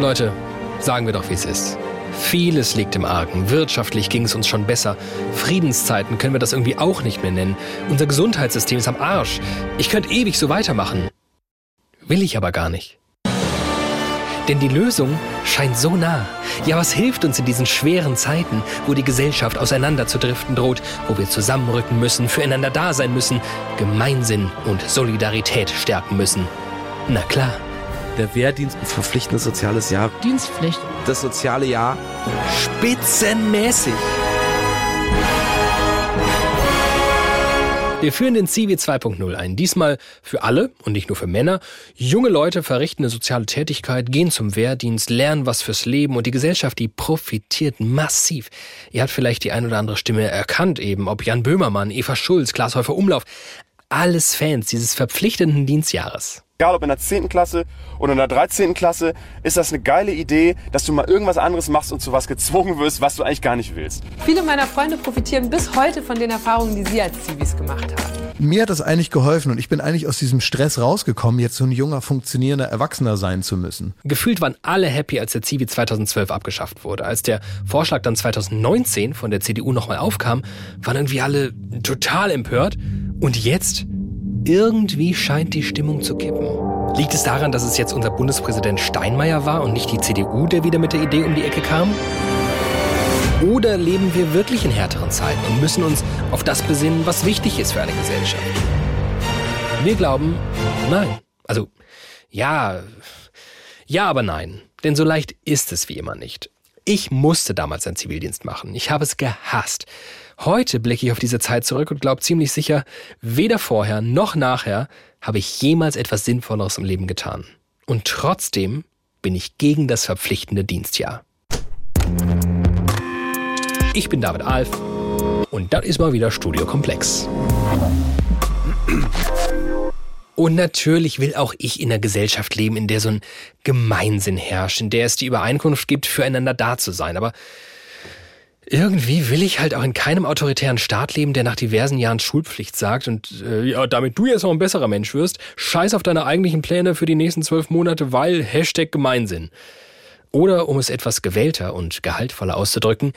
Leute, sagen wir doch, wie es ist. Vieles liegt im Argen. Wirtschaftlich ging es uns schon besser. Friedenszeiten können wir das irgendwie auch nicht mehr nennen. Unser Gesundheitssystem ist am Arsch. Ich könnte ewig so weitermachen. Will ich aber gar nicht. Denn die Lösung scheint so nah. Ja, was hilft uns in diesen schweren Zeiten, wo die Gesellschaft auseinanderzudriften droht, wo wir zusammenrücken müssen, füreinander da sein müssen, Gemeinsinn und Solidarität stärken müssen? Na klar. Der Wehrdienst, ein verpflichtendes soziales Jahr. Dienstpflicht. Das soziale Jahr. Spitzenmäßig. Wir führen den Civi 2.0 ein. Diesmal für alle und nicht nur für Männer. Junge Leute verrichten eine soziale Tätigkeit, gehen zum Wehrdienst, lernen was fürs Leben und die Gesellschaft, die profitiert massiv. Ihr habt vielleicht die ein oder andere Stimme erkannt eben, ob Jan Böhmermann, Eva Schulz, Klaas Häufer Umlauf. Alles Fans dieses verpflichtenden Dienstjahres. Egal ob in der 10. Klasse oder in der 13. Klasse, ist das eine geile Idee, dass du mal irgendwas anderes machst und zu was gezwungen wirst, was du eigentlich gar nicht willst. Viele meiner Freunde profitieren bis heute von den Erfahrungen, die sie als Zivis gemacht haben. Mir hat das eigentlich geholfen und ich bin eigentlich aus diesem Stress rausgekommen, jetzt so ein junger, funktionierender Erwachsener sein zu müssen. Gefühlt waren alle happy, als der Zivi 2012 abgeschafft wurde. Als der Vorschlag dann 2019 von der CDU nochmal aufkam, waren irgendwie alle total empört. Und jetzt irgendwie scheint die Stimmung zu kippen. Liegt es daran, dass es jetzt unser Bundespräsident Steinmeier war und nicht die CDU, der wieder mit der Idee um die Ecke kam? Oder leben wir wirklich in härteren Zeiten und müssen uns auf das besinnen, was wichtig ist für eine Gesellschaft? Wir glauben, nein. Also, ja, ja, aber nein. Denn so leicht ist es wie immer nicht. Ich musste damals einen Zivildienst machen. Ich habe es gehasst. Heute blicke ich auf diese Zeit zurück und glaube ziemlich sicher, weder vorher noch nachher habe ich jemals etwas Sinnvolleres im Leben getan. Und trotzdem bin ich gegen das verpflichtende Dienstjahr. Ich bin David Alf und das ist mal wieder Studio Komplex. Und natürlich will auch ich in einer Gesellschaft leben, in der so ein Gemeinsinn herrscht, in der es die Übereinkunft gibt, füreinander da zu sein. Aber irgendwie will ich halt auch in keinem autoritären Staat leben, der nach diversen Jahren Schulpflicht sagt und äh, ja, damit du jetzt noch ein besserer Mensch wirst, scheiß auf deine eigentlichen Pläne für die nächsten zwölf Monate, weil Hashtag Gemeinsinn. Oder um es etwas gewählter und gehaltvoller auszudrücken,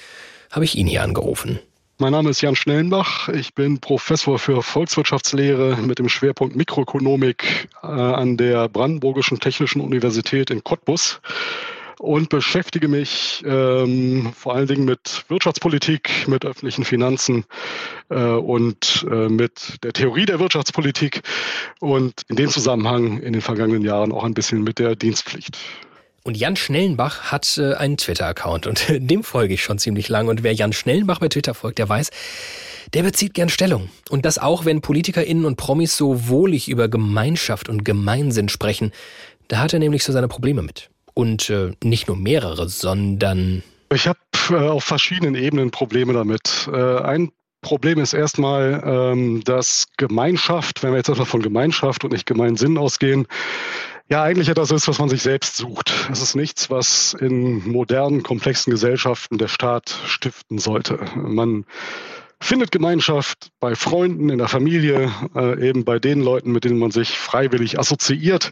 habe ich ihn hier angerufen. Mein Name ist Jan Schnellenbach. Ich bin Professor für Volkswirtschaftslehre mit dem Schwerpunkt Mikroökonomik äh, an der Brandenburgischen Technischen Universität in Cottbus und beschäftige mich ähm, vor allen Dingen mit Wirtschaftspolitik, mit öffentlichen Finanzen äh, und äh, mit der Theorie der Wirtschaftspolitik und in dem Zusammenhang in den vergangenen Jahren auch ein bisschen mit der Dienstpflicht. Und Jan Schnellenbach hat äh, einen Twitter-Account und dem folge ich schon ziemlich lang. Und wer Jan Schnellenbach bei Twitter folgt, der weiß, der bezieht gern Stellung. Und das auch, wenn PolitikerInnen und Promis so wohlig über Gemeinschaft und Gemeinsinn sprechen. Da hat er nämlich so seine Probleme mit. Und äh, nicht nur mehrere, sondern. Ich habe äh, auf verschiedenen Ebenen Probleme damit. Äh, ein Problem ist erstmal, ähm, dass Gemeinschaft, wenn wir jetzt erstmal von Gemeinschaft und nicht Gemeinsinn ausgehen, ja eigentlich etwas ist, was man sich selbst sucht. Es ist nichts, was in modernen, komplexen Gesellschaften der Staat stiften sollte. Man findet Gemeinschaft bei Freunden, in der Familie, äh, eben bei den Leuten, mit denen man sich freiwillig assoziiert.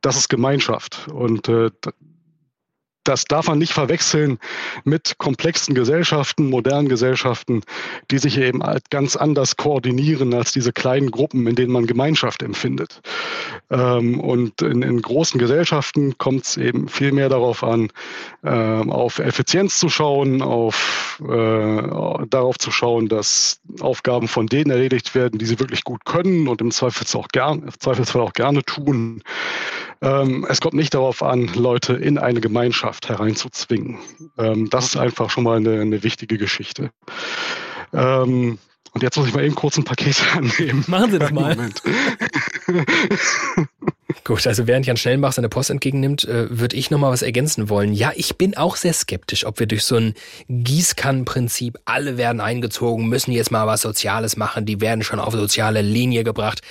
Das ist Gemeinschaft. Und äh, das darf man nicht verwechseln mit komplexen Gesellschaften, modernen Gesellschaften, die sich eben halt ganz anders koordinieren als diese kleinen Gruppen, in denen man Gemeinschaft empfindet. Ähm, und in, in, großen Gesellschaften kommt es eben viel mehr darauf an, ähm, auf Effizienz zu schauen, auf, äh, darauf zu schauen, dass Aufgaben von denen erledigt werden, die sie wirklich gut können und im Zweifelsfall auch, gern, im Zweifelsfall auch gerne tun. Ähm, es kommt nicht darauf an, Leute in eine Gemeinschaft hereinzuzwingen. Ähm, das ist einfach schon mal eine, eine wichtige Geschichte. Ähm, und jetzt muss ich mal eben kurz ein Paket annehmen. Machen Sie das mal. Gut, also während Jan Schnellmach seine Post entgegennimmt, äh, würde ich noch mal was ergänzen wollen. Ja, ich bin auch sehr skeptisch, ob wir durch so ein Gießkannenprinzip, alle werden eingezogen, müssen jetzt mal was Soziales machen, die werden schon auf soziale Linie gebracht,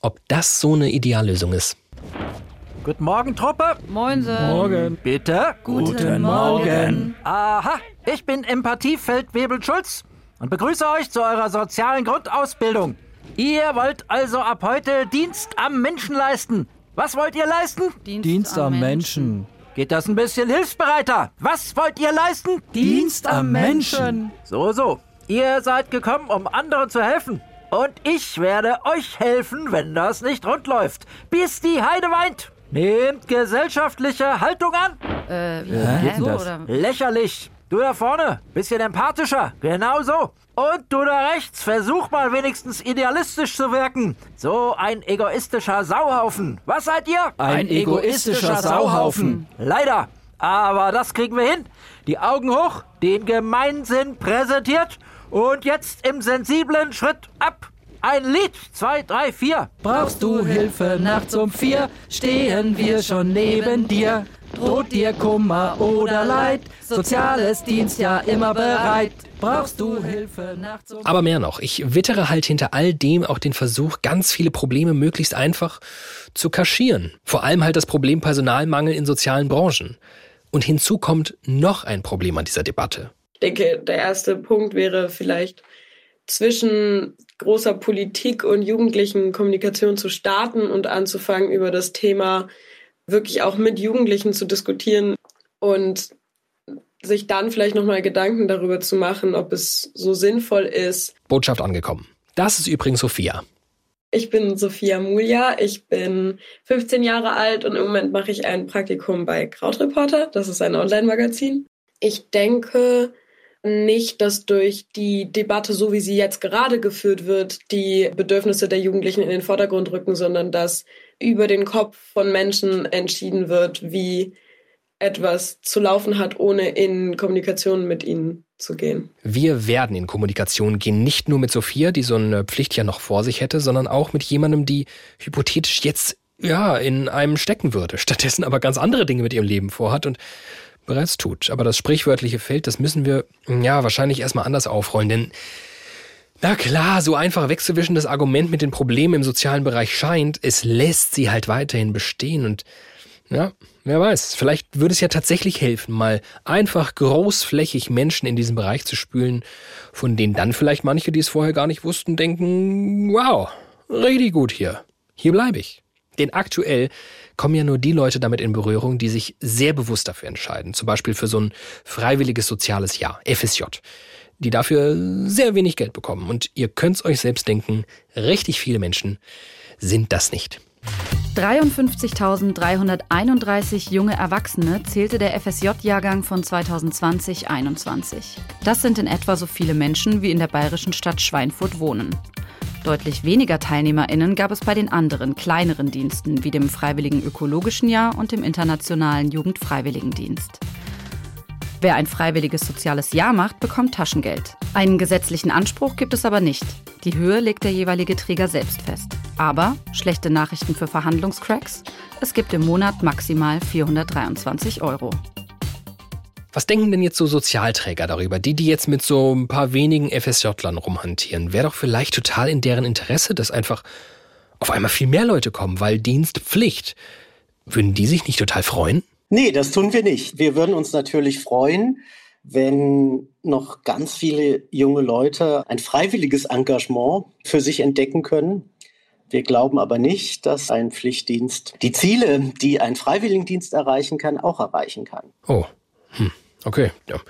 ob das so eine Ideallösung ist. Guten Morgen, Truppe. Moinsen. Morgen. Bitte. Guten, Morgen. Aha, ich bin Empathiefeld-Webel Schulz und begrüße euch zu eurer sozialen Grundausbildung. Ihr wollt also ab heute Dienst am Menschen leisten. Was wollt ihr leisten? Dienst, Dienst am Menschen. Menschen. Geht das ein bisschen hilfsbereiter? Was wollt ihr leisten? Dienst am Menschen. So, so. Ihr seid gekommen, um anderen zu helfen. Und ich werde euch helfen, wenn das nicht rund läuft. Bis die Heide weint. Nehmt gesellschaftliche Haltung an. Äh, wie geht so, oder? Lächerlich. Du da vorne, bisschen empathischer. Genau so. Und du da rechts, versuch mal wenigstens idealistisch zu wirken. So ein egoistischer Sauhaufen. Was seid ihr? Ein egoistischer Sauhaufen. Leider. Aber das kriegen wir hin. Die Augen hoch, den Gemeinsinn präsentiert und jetzt im sensiblen Schritt ab. Ein Lied. Zwei, drei, vier. Brauchst du Hilfe nachts um vier, stehen wir schon neben dir. Droht dir Kummer oder Leid, soziales Dienst ja immer bereit. Brauchst du Hilfe nachts um Aber mehr noch, ich wittere halt hinter all dem auch den Versuch, ganz viele Probleme möglichst einfach zu kaschieren. Vor allem halt das Problem Personalmangel in sozialen Branchen. Und hinzu kommt noch ein Problem an dieser Debatte. Ich denke, der erste Punkt wäre vielleicht zwischen großer Politik und jugendlichen Kommunikation zu starten und anzufangen, über das Thema wirklich auch mit Jugendlichen zu diskutieren und sich dann vielleicht nochmal Gedanken darüber zu machen, ob es so sinnvoll ist. Botschaft angekommen. Das ist übrigens Sophia. Ich bin Sophia Mulja, ich bin 15 Jahre alt und im Moment mache ich ein Praktikum bei Krautreporter. Das ist ein Online-Magazin. Ich denke, nicht, dass durch die Debatte, so wie sie jetzt gerade geführt wird, die Bedürfnisse der Jugendlichen in den Vordergrund rücken, sondern dass über den Kopf von Menschen entschieden wird, wie etwas zu laufen hat, ohne in Kommunikation mit ihnen zu gehen. Wir werden in Kommunikation gehen, nicht nur mit Sophia, die so eine Pflicht ja noch vor sich hätte, sondern auch mit jemandem, die hypothetisch jetzt ja in einem stecken würde, stattdessen aber ganz andere Dinge mit ihrem Leben vorhat und bereits tut. Aber das sprichwörtliche Feld, das müssen wir ja wahrscheinlich erstmal anders aufrollen, denn na klar, so einfach wegzuwischen das Argument mit den Problemen im sozialen Bereich scheint, es lässt sie halt weiterhin bestehen und ja, wer weiß, vielleicht würde es ja tatsächlich helfen, mal einfach großflächig Menschen in diesem Bereich zu spülen, von denen dann vielleicht manche, die es vorher gar nicht wussten, denken, wow, richtig gut hier. Hier bleibe ich. Denn aktuell kommen ja nur die Leute damit in Berührung, die sich sehr bewusst dafür entscheiden. Zum Beispiel für so ein freiwilliges soziales Jahr, FSJ. Die dafür sehr wenig Geld bekommen. Und ihr könnt's euch selbst denken, richtig viele Menschen sind das nicht. 53.331 junge Erwachsene zählte der FSJ-Jahrgang von 2020-21. Das sind in etwa so viele Menschen, wie in der bayerischen Stadt Schweinfurt wohnen. Deutlich weniger TeilnehmerInnen gab es bei den anderen, kleineren Diensten, wie dem Freiwilligen Ökologischen Jahr und dem Internationalen Jugendfreiwilligendienst. Wer ein freiwilliges soziales Jahr macht, bekommt Taschengeld. Einen gesetzlichen Anspruch gibt es aber nicht. Die Höhe legt der jeweilige Träger selbst fest. Aber, schlechte Nachrichten für Verhandlungscracks, es gibt im Monat maximal 423 Euro. Was denken denn jetzt so Sozialträger darüber? Die, die jetzt mit so ein paar wenigen FSJlern rumhantieren. Wäre doch vielleicht total in deren Interesse, dass einfach auf einmal viel mehr Leute kommen, weil Dienstpflicht. Würden die sich nicht total freuen? Nee, das tun wir nicht. Wir würden uns natürlich freuen, wenn noch ganz viele junge Leute ein freiwilliges Engagement für sich entdecken können. Wir glauben aber nicht, dass ein Pflichtdienst die Ziele, die ein Freiwilligendienst erreichen kann, auch erreichen kann. Oh, hm. Okay, ja.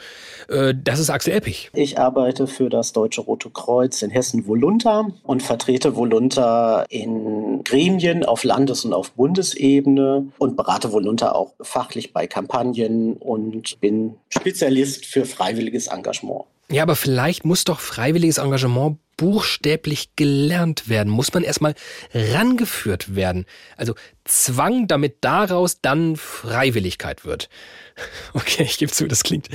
Äh, das ist Axel Eppich. Ich arbeite für das Deutsche Rote Kreuz in Hessen Volunta und vertrete Volunta in Gremien auf Landes- und auf Bundesebene und berate Volunta auch fachlich bei Kampagnen und bin Spezialist für freiwilliges Engagement. Ja, aber vielleicht muss doch freiwilliges Engagement buchstäblich gelernt werden, muss man erstmal rangeführt werden. Also Zwang, damit daraus dann Freiwilligkeit wird. Okay, ich gebe zu, das klingt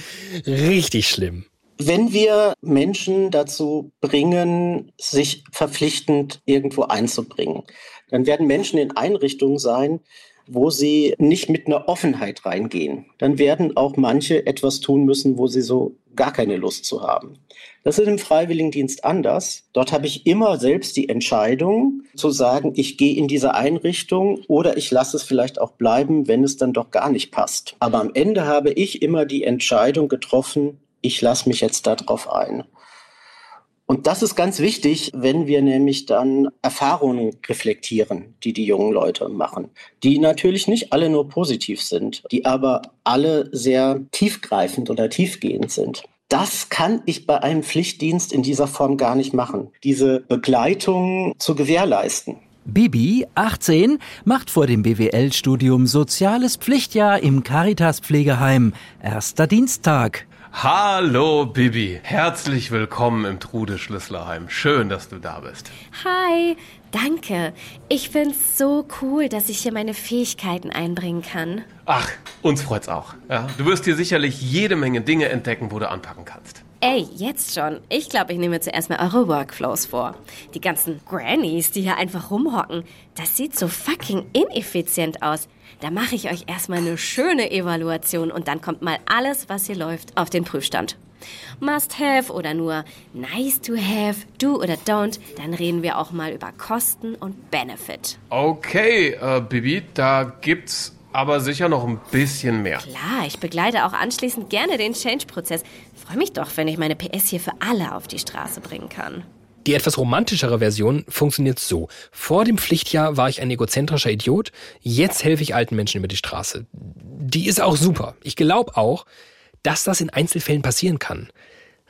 richtig schlimm. Wenn wir Menschen dazu bringen, sich verpflichtend irgendwo einzubringen, dann werden Menschen in Einrichtungen sein, wo sie nicht mit einer Offenheit reingehen. Dann werden auch manche etwas tun müssen, wo sie so gar keine Lust zu haben. Das ist im Freiwilligendienst anders. Dort habe ich immer selbst die Entscheidung zu sagen, ich gehe in diese Einrichtung oder ich lasse es vielleicht auch bleiben, wenn es dann doch gar nicht passt. Aber am Ende habe ich immer die Entscheidung getroffen, ich lasse mich jetzt darauf ein. Und das ist ganz wichtig, wenn wir nämlich dann Erfahrungen reflektieren, die die jungen Leute machen, die natürlich nicht alle nur positiv sind, die aber alle sehr tiefgreifend oder tiefgehend sind. Das kann ich bei einem Pflichtdienst in dieser Form gar nicht machen, diese Begleitung zu gewährleisten. Bibi, 18, macht vor dem BWL-Studium Soziales Pflichtjahr im Caritas Pflegeheim. Erster Dienstag. Hallo Bibi, herzlich willkommen im Trude Schlüsslerheim. Schön, dass du da bist. Hi, danke. Ich find's so cool, dass ich hier meine Fähigkeiten einbringen kann. Ach, uns freut's auch. Ja, du wirst hier sicherlich jede Menge Dinge entdecken, wo du anpacken kannst. Ey, jetzt schon. Ich glaube, ich nehme zuerst mal eure Workflows vor. Die ganzen Grannies, die hier einfach rumhocken, das sieht so fucking ineffizient aus. Da mache ich euch erstmal eine schöne Evaluation und dann kommt mal alles, was hier läuft, auf den Prüfstand. Must have oder nur nice to have, do oder don't, dann reden wir auch mal über Kosten und Benefit. Okay, äh, Bibi, da gibt's aber sicher noch ein bisschen mehr. Klar, ich begleite auch anschließend gerne den Change-Prozess. Freue mich doch, wenn ich meine PS hier für alle auf die Straße bringen kann. Die etwas romantischere Version funktioniert so. Vor dem Pflichtjahr war ich ein egozentrischer Idiot, jetzt helfe ich alten Menschen über die Straße. Die ist auch super. Ich glaube auch, dass das in Einzelfällen passieren kann.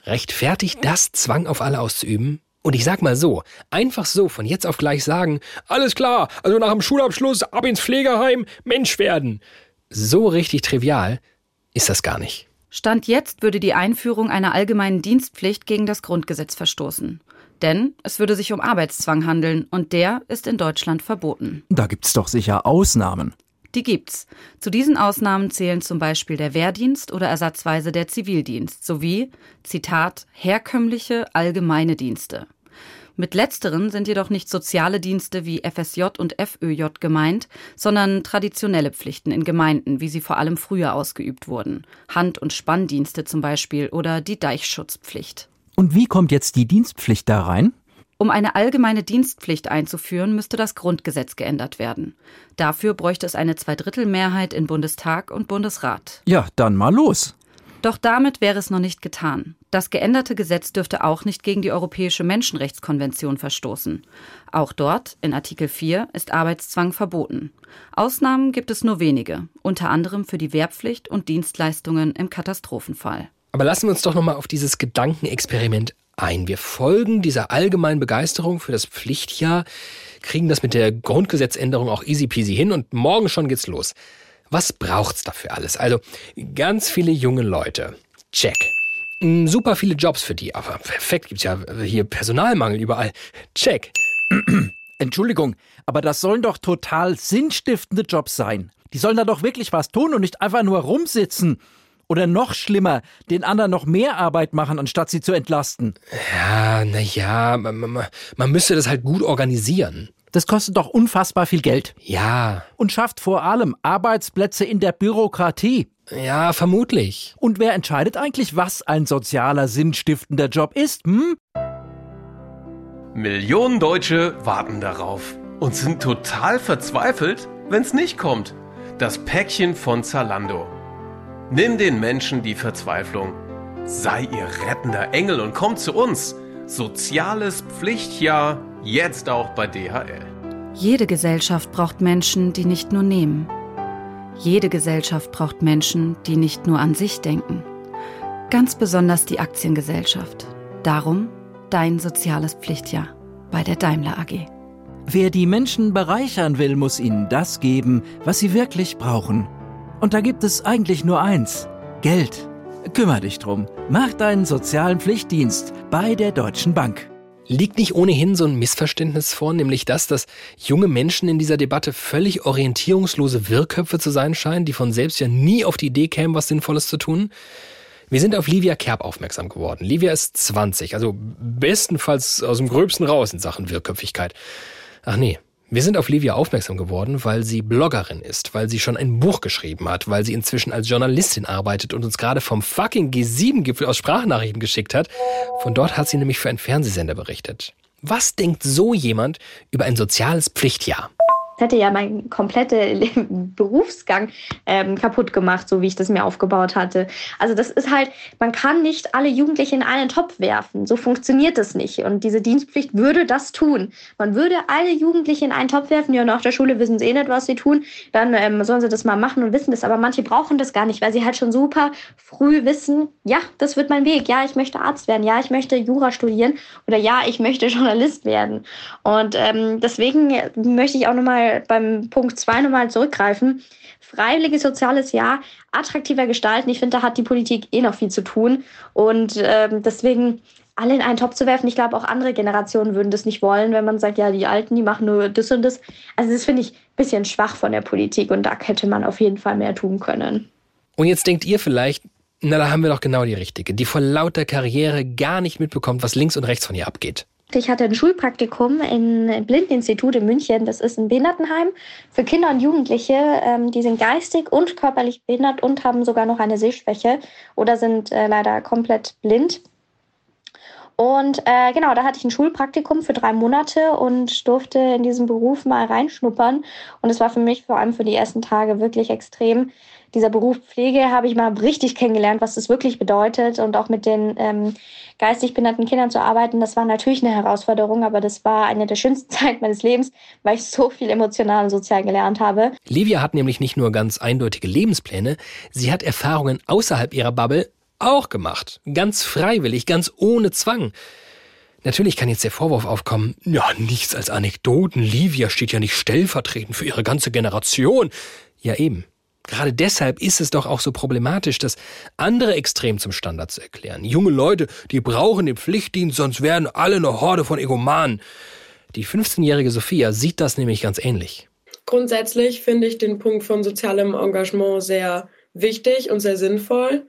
Rechtfertigt das, Zwang auf alle auszuüben? Und ich sag mal so, einfach so von jetzt auf gleich sagen, alles klar, also nach dem Schulabschluss ab ins Pflegeheim, Mensch werden. So richtig trivial ist das gar nicht. Stand jetzt würde die Einführung einer allgemeinen Dienstpflicht gegen das Grundgesetz verstoßen. Denn es würde sich um Arbeitszwang handeln und der ist in Deutschland verboten. Da gibt's doch sicher Ausnahmen. Die gibt's. Zu diesen Ausnahmen zählen zum Beispiel der Wehrdienst oder ersatzweise der Zivildienst sowie, Zitat, herkömmliche allgemeine Dienste. Mit letzteren sind jedoch nicht soziale Dienste wie FSJ und FÖJ gemeint, sondern traditionelle Pflichten in Gemeinden, wie sie vor allem früher ausgeübt wurden. Hand- und Spanndienste zum Beispiel oder die Deichschutzpflicht. Und wie kommt jetzt die Dienstpflicht da rein? Um eine allgemeine Dienstpflicht einzuführen, müsste das Grundgesetz geändert werden. Dafür bräuchte es eine Zweidrittelmehrheit in Bundestag und Bundesrat. Ja, dann mal los. Doch damit wäre es noch nicht getan. Das geänderte Gesetz dürfte auch nicht gegen die Europäische Menschenrechtskonvention verstoßen. Auch dort, in Artikel 4, ist Arbeitszwang verboten. Ausnahmen gibt es nur wenige, unter anderem für die Wehrpflicht und Dienstleistungen im Katastrophenfall. Aber lassen wir uns doch nochmal auf dieses Gedankenexperiment ein. Wir folgen dieser allgemeinen Begeisterung für das Pflichtjahr, kriegen das mit der Grundgesetzänderung auch easy peasy hin und morgen schon geht's los. Was braucht's dafür alles? Also ganz viele junge Leute. Check. Mm, super viele Jobs für die, aber perfekt gibt's ja hier Personalmangel überall. Check. Entschuldigung, aber das sollen doch total sinnstiftende Jobs sein. Die sollen da doch wirklich was tun und nicht einfach nur rumsitzen. Oder noch schlimmer, den anderen noch mehr Arbeit machen, anstatt sie zu entlasten. Ja, naja, man, man, man müsste das halt gut organisieren. Das kostet doch unfassbar viel Geld. Ja. Und schafft vor allem Arbeitsplätze in der Bürokratie. Ja, vermutlich. Und wer entscheidet eigentlich, was ein sozialer, sinnstiftender Job ist, hm? Millionen Deutsche warten darauf und sind total verzweifelt, wenn's nicht kommt. Das Päckchen von Zalando. Nimm den Menschen die Verzweiflung. Sei ihr rettender Engel und komm zu uns. Soziales Pflichtjahr, jetzt auch bei DHL. Jede Gesellschaft braucht Menschen, die nicht nur nehmen. Jede Gesellschaft braucht Menschen, die nicht nur an sich denken. Ganz besonders die Aktiengesellschaft. Darum dein soziales Pflichtjahr bei der Daimler AG. Wer die Menschen bereichern will, muss ihnen das geben, was sie wirklich brauchen. Und da gibt es eigentlich nur eins. Geld. Kümmer dich drum. Mach deinen sozialen Pflichtdienst bei der Deutschen Bank. Liegt nicht ohnehin so ein Missverständnis vor, nämlich das, dass junge Menschen in dieser Debatte völlig orientierungslose Wirrköpfe zu sein scheinen, die von selbst ja nie auf die Idee kämen, was Sinnvolles zu tun? Wir sind auf Livia Kerb aufmerksam geworden. Livia ist 20, also bestenfalls aus dem Gröbsten raus in Sachen Wirrköpfigkeit. Ach nee, wir sind auf Livia aufmerksam geworden, weil sie Bloggerin ist, weil sie schon ein Buch geschrieben hat, weil sie inzwischen als Journalistin arbeitet und uns gerade vom fucking G7-Gipfel aus Sprachnachrichten geschickt hat. Von dort hat sie nämlich für einen Fernsehsender berichtet. Was denkt so jemand über ein soziales Pflichtjahr? Hätte ja mein kompletten Berufsgang ähm, kaputt gemacht, so wie ich das mir aufgebaut hatte. Also das ist halt, man kann nicht alle Jugendlichen in einen Topf werfen. So funktioniert das nicht. Und diese Dienstpflicht würde das tun. Man würde alle Jugendlichen in einen Topf werfen, ja, nach der Schule wissen sie eh nicht, was sie tun, dann ähm, sollen sie das mal machen und wissen das. Aber manche brauchen das gar nicht, weil sie halt schon super früh wissen, ja, das wird mein Weg. Ja, ich möchte Arzt werden. Ja, ich möchte Jura studieren. Oder ja, ich möchte Journalist werden. Und ähm, deswegen möchte ich auch nochmal beim Punkt 2 nochmal zurückgreifen. Freiwilliges soziales Jahr attraktiver gestalten. Ich finde, da hat die Politik eh noch viel zu tun. Und ähm, deswegen alle in einen Topf zu werfen. Ich glaube, auch andere Generationen würden das nicht wollen, wenn man sagt, ja, die Alten, die machen nur das und das. Also das finde ich ein bisschen schwach von der Politik und da hätte man auf jeden Fall mehr tun können. Und jetzt denkt ihr vielleicht, na, da haben wir doch genau die Richtige, die vor lauter Karriere gar nicht mitbekommt, was links und rechts von ihr abgeht. Ich hatte ein Schulpraktikum im Blindeninstitut in München. Das ist ein Behindertenheim für Kinder und Jugendliche. Ähm, die sind geistig und körperlich behindert und haben sogar noch eine Sehschwäche oder sind äh, leider komplett blind. Und äh, genau, da hatte ich ein Schulpraktikum für drei Monate und durfte in diesen Beruf mal reinschnuppern. Und es war für mich vor allem für die ersten Tage wirklich extrem. Dieser Beruf Pflege habe ich mal richtig kennengelernt, was das wirklich bedeutet. Und auch mit den ähm, geistig behinderten Kindern zu arbeiten, das war natürlich eine Herausforderung, aber das war eine der schönsten Zeiten meines Lebens, weil ich so viel emotional und sozial gelernt habe. Livia hat nämlich nicht nur ganz eindeutige Lebenspläne, sie hat Erfahrungen außerhalb ihrer Bubble auch gemacht. Ganz freiwillig, ganz ohne Zwang. Natürlich kann jetzt der Vorwurf aufkommen, ja, nichts als Anekdoten. Livia steht ja nicht stellvertretend für ihre ganze Generation. Ja, eben. Gerade deshalb ist es doch auch so problematisch, das andere Extrem zum Standard zu erklären. Junge Leute, die brauchen den Pflichtdienst, sonst werden alle eine Horde von Egomanen. Die 15-jährige Sophia sieht das nämlich ganz ähnlich. Grundsätzlich finde ich den Punkt von sozialem Engagement sehr wichtig und sehr sinnvoll.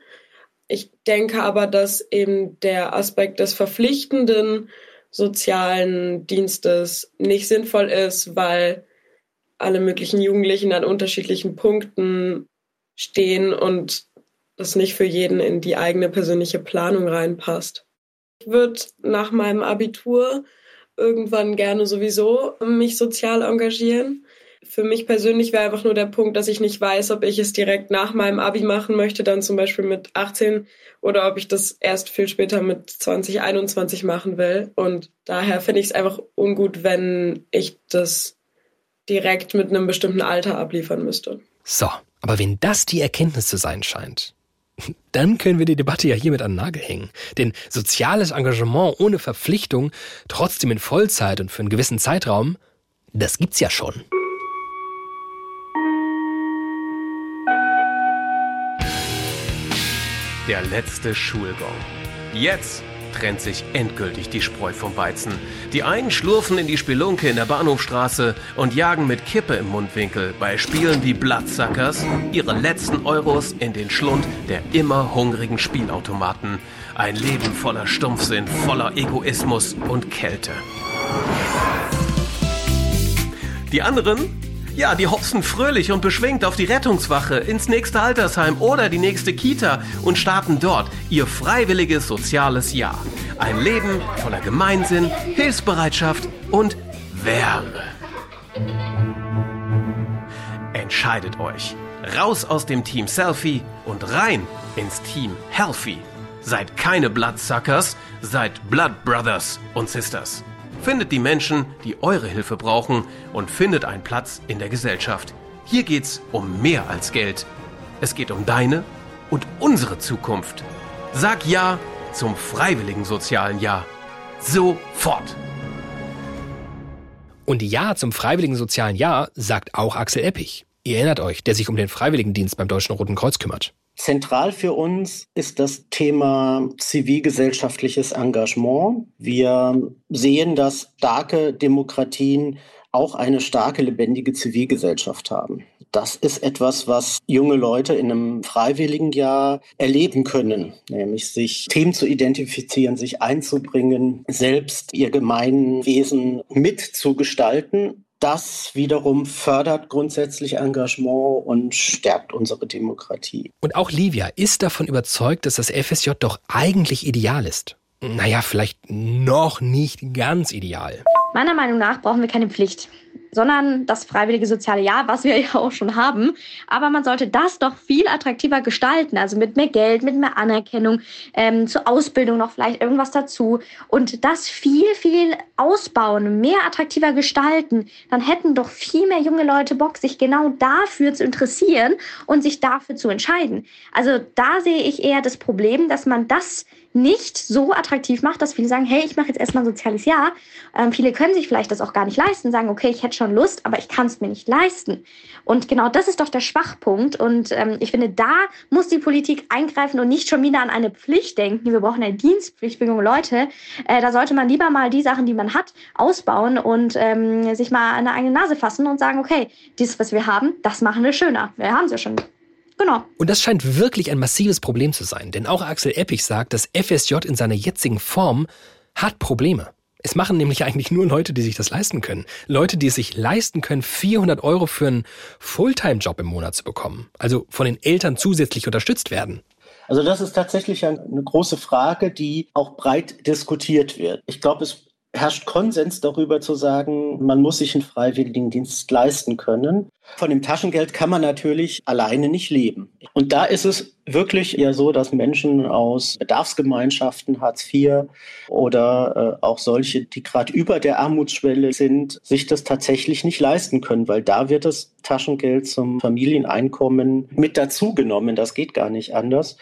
Ich denke aber, dass eben der Aspekt des verpflichtenden sozialen Dienstes nicht sinnvoll ist, weil alle möglichen Jugendlichen an unterschiedlichen Punkten stehen und das nicht für jeden in die eigene persönliche Planung reinpasst. Ich würde nach meinem Abitur irgendwann gerne sowieso mich sozial engagieren für mich persönlich wäre einfach nur der Punkt, dass ich nicht weiß, ob ich es direkt nach meinem Abi machen möchte, dann zum Beispiel mit 18 oder ob ich das erst viel später mit 2021 machen will. Und daher finde ich es einfach ungut, wenn ich das direkt mit einem bestimmten Alter abliefern müsste. So, aber wenn das die Erkenntnis zu sein scheint, dann können wir die Debatte ja hiermit an den Nagel hängen. Denn soziales Engagement ohne Verpflichtung, trotzdem in Vollzeit und für einen gewissen Zeitraum, das gibt's ja schon. Der letzte Schulgong. Jetzt trennt sich endgültig die Spreu vom Weizen. Die einen schlurfen in die Spelunke in der Bahnhofstraße und jagen mit Kippe im Mundwinkel bei Spielen wie Bloodsuckers ihre letzten Euros in den Schlund der immer hungrigen Spielautomaten. Ein Leben voller Stumpfsinn, voller Egoismus und Kälte. Die anderen ja, die hopsen fröhlich und beschwingt auf die Rettungswache, ins nächste Altersheim oder die nächste Kita und starten dort ihr freiwilliges soziales Jahr. Ein Leben voller Gemeinsinn, Hilfsbereitschaft und Wärme. Entscheidet euch. Raus aus dem Team Selfie und rein ins Team Healthy. Seid keine Bloodsuckers, seid Blood Brothers und Sisters. Findet die Menschen, die eure Hilfe brauchen und findet einen Platz in der Gesellschaft. Hier geht's um mehr als Geld. Es geht um deine und unsere Zukunft. Sag Ja zum freiwilligen sozialen Jahr. Sofort. Und Ja zum freiwilligen sozialen Jahr sagt auch Axel Eppich. Ihr erinnert euch, der sich um den Freiwilligendienst beim Deutschen Roten Kreuz kümmert. Zentral für uns ist das Thema zivilgesellschaftliches Engagement. Wir sehen, dass starke Demokratien auch eine starke, lebendige Zivilgesellschaft haben. Das ist etwas, was junge Leute in einem freiwilligen Jahr erleben können, nämlich sich Themen zu identifizieren, sich einzubringen, selbst ihr Gemeinwesen mitzugestalten das wiederum fördert grundsätzlich Engagement und stärkt unsere Demokratie. Und auch Livia ist davon überzeugt, dass das FSJ doch eigentlich ideal ist. Naja, vielleicht noch nicht ganz ideal. Meiner Meinung nach brauchen wir keine Pflicht. Sondern das freiwillige soziale Jahr, was wir ja auch schon haben. Aber man sollte das doch viel attraktiver gestalten, also mit mehr Geld, mit mehr Anerkennung, ähm, zur Ausbildung noch vielleicht irgendwas dazu und das viel, viel ausbauen, mehr attraktiver gestalten. Dann hätten doch viel mehr junge Leute Bock, sich genau dafür zu interessieren und sich dafür zu entscheiden. Also da sehe ich eher das Problem, dass man das nicht so attraktiv macht, dass viele sagen, hey, ich mache jetzt erstmal ein soziales Jahr. Ähm, viele können sich vielleicht das auch gar nicht leisten, sagen, okay, ich hätte schon Lust, aber ich kann es mir nicht leisten. Und genau das ist doch der Schwachpunkt. Und ähm, ich finde, da muss die Politik eingreifen und nicht schon wieder an eine Pflicht denken. Wir brauchen eine Dienstpflicht für junge Leute. Äh, da sollte man lieber mal die Sachen, die man hat, ausbauen und ähm, sich mal an der eigene Nase fassen und sagen, okay, dieses, was wir haben, das machen wir schöner. Wir haben es ja schon Genau. Und das scheint wirklich ein massives Problem zu sein, denn auch Axel Eppich sagt, das FSJ in seiner jetzigen Form hat Probleme. Es machen nämlich eigentlich nur Leute, die sich das leisten können. Leute, die es sich leisten können, 400 Euro für einen Fulltime-Job im Monat zu bekommen. Also von den Eltern zusätzlich unterstützt werden. Also das ist tatsächlich eine große Frage, die auch breit diskutiert wird. Ich glaube, es herrscht Konsens darüber zu sagen, man muss sich einen Freiwilligendienst leisten können. Von dem Taschengeld kann man natürlich alleine nicht leben. Und da ist es wirklich ja so, dass Menschen aus Bedarfsgemeinschaften, Hartz IV oder äh, auch solche, die gerade über der Armutsschwelle sind, sich das tatsächlich nicht leisten können, weil da wird das Taschengeld zum Familieneinkommen mit dazugenommen. Das geht gar nicht anders.